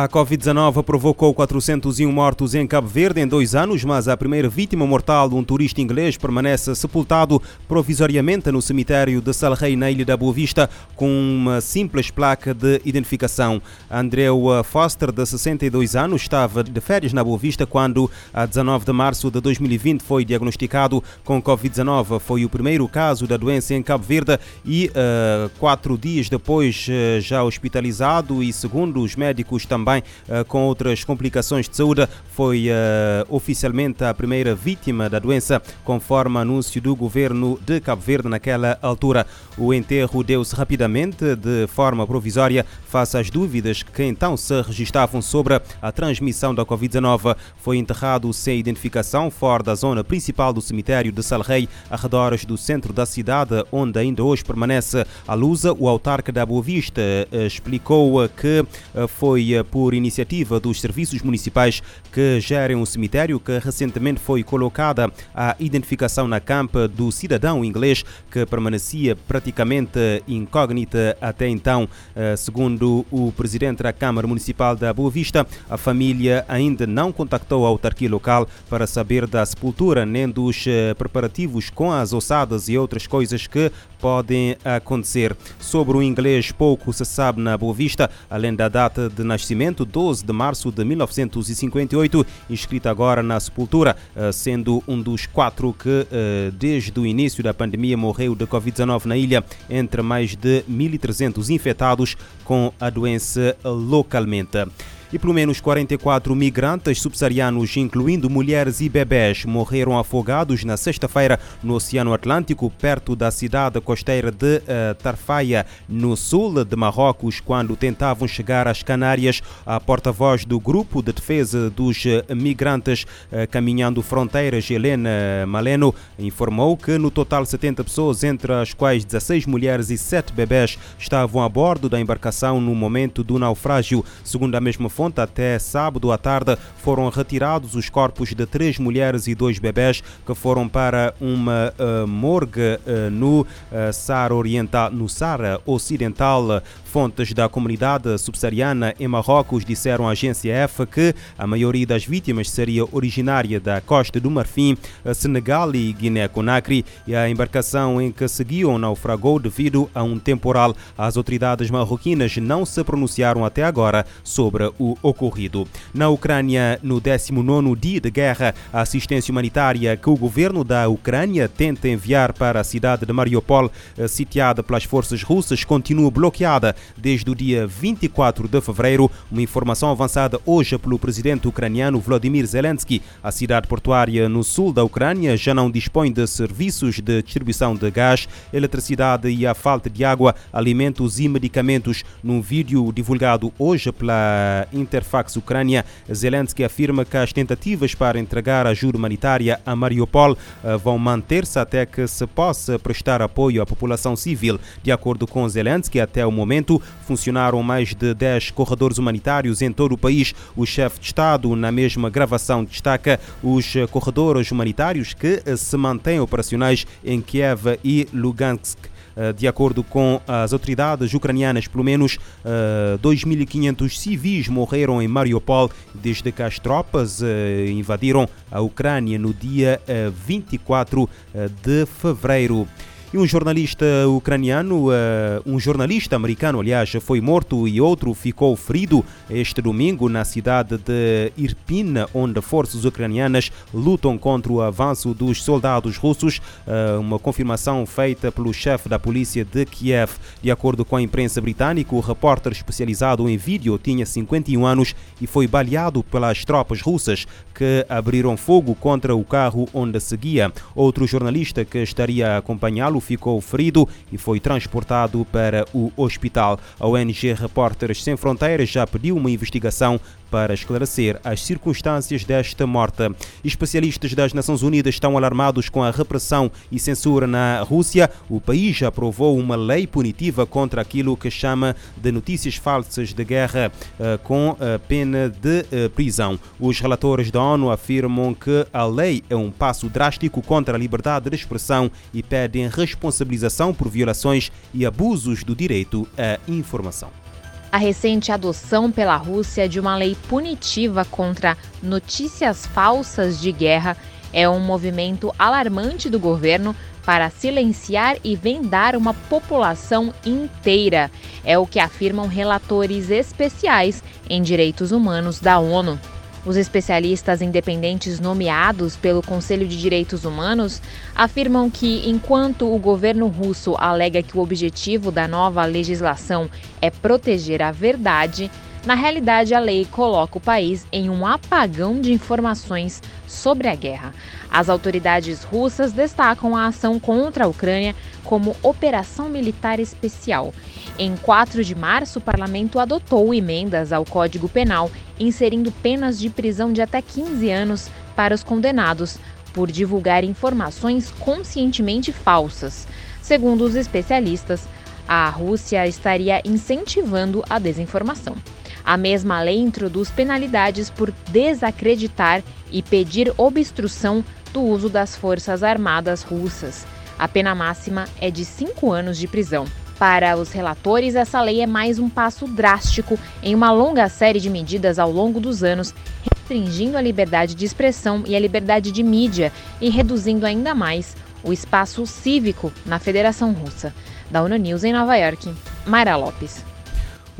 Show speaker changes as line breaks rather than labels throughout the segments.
A Covid-19 provocou 401 mortos em Cabo Verde em dois anos, mas a primeira vítima mortal, um turista inglês, permanece sepultado provisoriamente no cemitério de Salrei, na Ilha da Boa Vista, com uma simples placa de identificação. Andrew Foster, de 62 anos, estava de férias na Boa Vista quando, a 19 de março de 2020, foi diagnosticado com Covid-19. Foi o primeiro caso da doença em Cabo Verde e, uh, quatro dias depois, uh, já hospitalizado e, segundo os médicos, também também uh, com outras complicações de saúde. Foi uh, oficialmente a primeira vítima da doença, conforme anúncio do governo de Cabo Verde naquela altura. O enterro deu-se rapidamente, de forma provisória, face às dúvidas que então se registavam sobre a transmissão da Covid-19. Foi enterrado sem identificação fora da zona principal do cemitério de Salrei, arredores do centro da cidade, onde ainda hoje permanece a lusa. O autarca da Boa Vista eh, explicou que foi por iniciativa dos serviços municipais que gerem o cemitério, que recentemente foi colocada a identificação na campa do cidadão inglês que permanecia praticamente incógnita até então. Eh, segundo o presidente da Câmara Municipal da Boa Vista, a família ainda não contactou a autarquia local para saber da sepultura nem dos eh, preparativos com as ossadas e outras coisas que podem acontecer. Sobre o inglês, pouco se sabe na Boa Vista, além da data de nascimento, 12 de março de 1958, inscrito agora na sepultura, eh, sendo um dos quatro que, eh, desde o início da pandemia, morreu de Covid-19 na ilha, entre mais de 1.300 infectados com a doença localmente e pelo menos 44 migrantes subsaarianos, incluindo mulheres e bebés, morreram afogados na sexta-feira no Oceano Atlântico, perto da cidade costeira de uh, Tarfaia, no sul de Marrocos, quando tentavam chegar às Canárias. A porta-voz do Grupo de Defesa dos Migrantes uh, Caminhando Fronteiras, Helena Maleno, informou que no total 70 pessoas, entre as quais 16 mulheres e 7 bebés, estavam a bordo da embarcação no momento do naufrágio. Segundo a mesma fonte, até sábado à tarde foram retirados os corpos de três mulheres e dois bebés que foram para uma uh, morgue uh, no uh, Saara Oriental, no Saara Ocidental. Fontes da comunidade subsaariana em Marrocos disseram à agência F que a maioria das vítimas seria originária da Costa do Marfim, Senegal e Guiné-Conakry e a embarcação em que seguiam naufragou devido a um temporal. As autoridades marroquinas não se pronunciaram até agora sobre o ocorrido. Na Ucrânia, no 19º dia de guerra, a assistência humanitária que o governo da Ucrânia tenta enviar para a cidade de Mariupol, eh, sitiada pelas forças russas, continua bloqueada desde o dia 24 de fevereiro. Uma informação avançada hoje pelo presidente ucraniano Vladimir Zelensky. A cidade portuária no sul da Ucrânia já não dispõe de serviços de distribuição de gás, eletricidade e a falta de água, alimentos e medicamentos. Num vídeo divulgado hoje pela Interfax Ucrânia, Zelensky afirma que as tentativas para entregar ajuda humanitária a Mariupol eh, vão manter-se até que se possa prestar apoio à população civil. De acordo com Zelensky, até o momento funcionaram mais de 10 corredores humanitários em todo o país. O chefe de Estado, na mesma gravação, destaca os corredores humanitários que se mantêm operacionais em Kiev e Lugansk. Eh, de acordo com as autoridades ucranianas, pelo menos 2.500 eh, civis morreram em Mariupol desde que as tropas eh, invadiram a Ucrânia no dia 24 de fevereiro. E um jornalista ucraniano, uh, um jornalista americano, aliás, foi morto e outro ficou ferido este domingo na cidade de Irpin, onde forças ucranianas lutam contra o avanço dos soldados russos. Uh, uma confirmação feita pelo chefe da polícia de Kiev. De acordo com a imprensa britânica, o repórter especializado em vídeo tinha 51 anos e foi baleado pelas tropas russas que abriram fogo contra o carro onde seguia. Outro jornalista que estaria a acompanhá-lo ficou ferido e foi transportado para o hospital. A ONG Repórteres Sem Fronteiras já pediu uma investigação para esclarecer as circunstâncias desta morte. Especialistas das Nações Unidas estão alarmados com a repressão e censura na Rússia. O país aprovou uma lei punitiva contra aquilo que chama de notícias falsas de guerra, eh, com eh, pena de eh, prisão. Os relatores da ONU afirmam que a lei é um passo drástico contra a liberdade de expressão e pedem responsabilização por violações e abusos do direito à informação.
A recente adoção pela Rússia de uma lei punitiva contra notícias falsas de guerra é um movimento alarmante do governo para silenciar e vendar uma população inteira. É o que afirmam relatores especiais em direitos humanos da ONU. Os especialistas independentes nomeados pelo Conselho de Direitos Humanos afirmam que, enquanto o governo russo alega que o objetivo da nova legislação é proteger a verdade, na realidade, a lei coloca o país em um apagão de informações sobre a guerra. As autoridades russas destacam a ação contra a Ucrânia como operação militar especial. Em 4 de março, o parlamento adotou emendas ao Código Penal, inserindo penas de prisão de até 15 anos para os condenados por divulgar informações conscientemente falsas. Segundo os especialistas, a Rússia estaria incentivando a desinformação. A mesma lei introduz penalidades por desacreditar e pedir obstrução do uso das Forças Armadas russas. A pena máxima é de cinco anos de prisão. Para os relatores, essa lei é mais um passo drástico em uma longa série de medidas ao longo dos anos, restringindo a liberdade de expressão e a liberdade de mídia e reduzindo ainda mais o espaço cívico na Federação Russa. Da ONU News em Nova York, Mayra Lopes.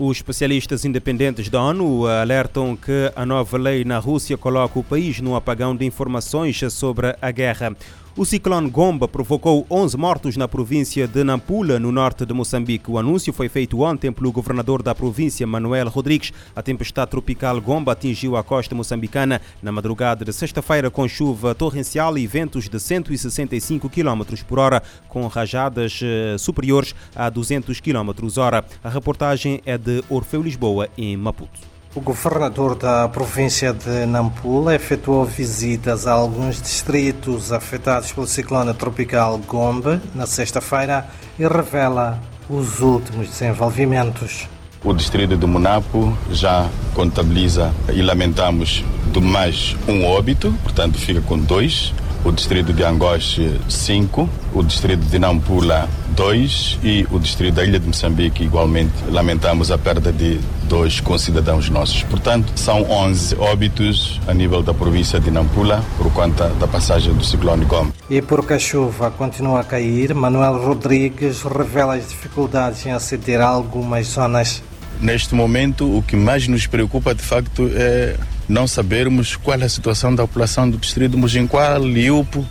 Os especialistas independentes da ONU alertam que a nova lei na Rússia coloca o país num apagão de informações sobre a guerra. O ciclone Gomba provocou 11 mortos na província de Nampula, no norte de Moçambique. O anúncio foi feito ontem pelo governador da província, Manuel Rodrigues. A tempestade tropical Gomba atingiu a costa moçambicana na madrugada de sexta-feira com chuva torrencial e ventos de 165 km por hora, com rajadas eh, superiores a 200 km hora. A reportagem é de Orfeu Lisboa, em Maputo.
O governador da província de Nampula efetuou visitas a alguns distritos afetados pelo ciclone tropical Gombe na sexta-feira e revela os últimos desenvolvimentos.
O distrito de Munapo já contabiliza e lamentamos do mais um óbito, portanto fica com dois. O distrito de Angoche, cinco. O distrito de Nampula, 2 e o distrito da Ilha de Moçambique, igualmente, lamentamos a perda de dois concidadãos nossos. Portanto, são 11 óbitos a nível da província de Nampula por conta da passagem do ciclone Gomes.
E porque a chuva continua a cair, Manuel Rodrigues revela as dificuldades em aceder a algumas zonas.
Neste momento, o que mais nos preocupa, de facto, é não sabermos qual é a situação da população do distrito de Mojinqual, Liupo,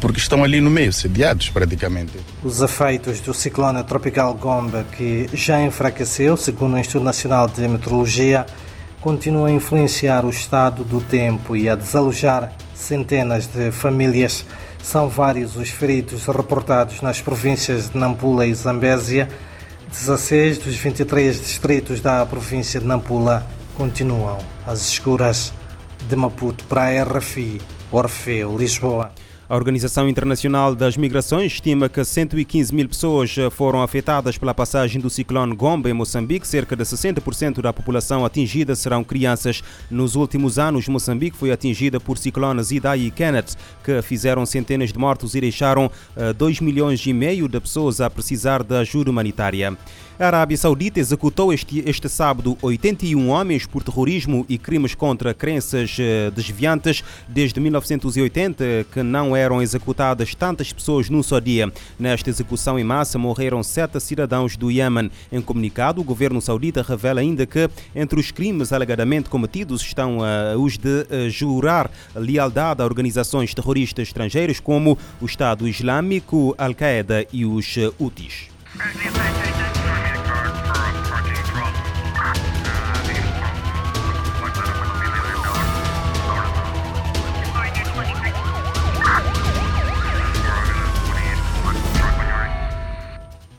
porque estão ali no meio, sediados praticamente.
Os efeitos do ciclone tropical Gomba, que já enfraqueceu, segundo o Instituto Nacional de Meteorologia, continuam a influenciar o estado do tempo e a desalojar centenas de famílias. São vários os feridos reportados nas províncias de Nampula e Zambésia. 16 dos 23 distritos da província de Nampula continuam as escuras de Maputo para a RFI, Orfeu, Lisboa.
A Organização Internacional das Migrações estima que 115 mil pessoas foram afetadas pela passagem do ciclone Gomba em Moçambique. Cerca de 60% da população atingida serão crianças. Nos últimos anos, Moçambique foi atingida por ciclones Idai e Kenneth, que fizeram centenas de mortos e deixaram 2 eh, milhões e meio de pessoas a precisar de ajuda humanitária. A Arábia Saudita executou este, este sábado 81 homens por terrorismo e crimes contra crenças eh, desviantes. Desde 1980 que não eram executadas tantas pessoas num só dia. Nesta execução em massa morreram sete cidadãos do Iêmen. Em comunicado, o governo saudita revela ainda que entre os crimes alegadamente cometidos estão uh, os de uh, jurar lealdade a organizações terroristas estrangeiras como o Estado Islâmico, Al-Qaeda e os uh, Houthis.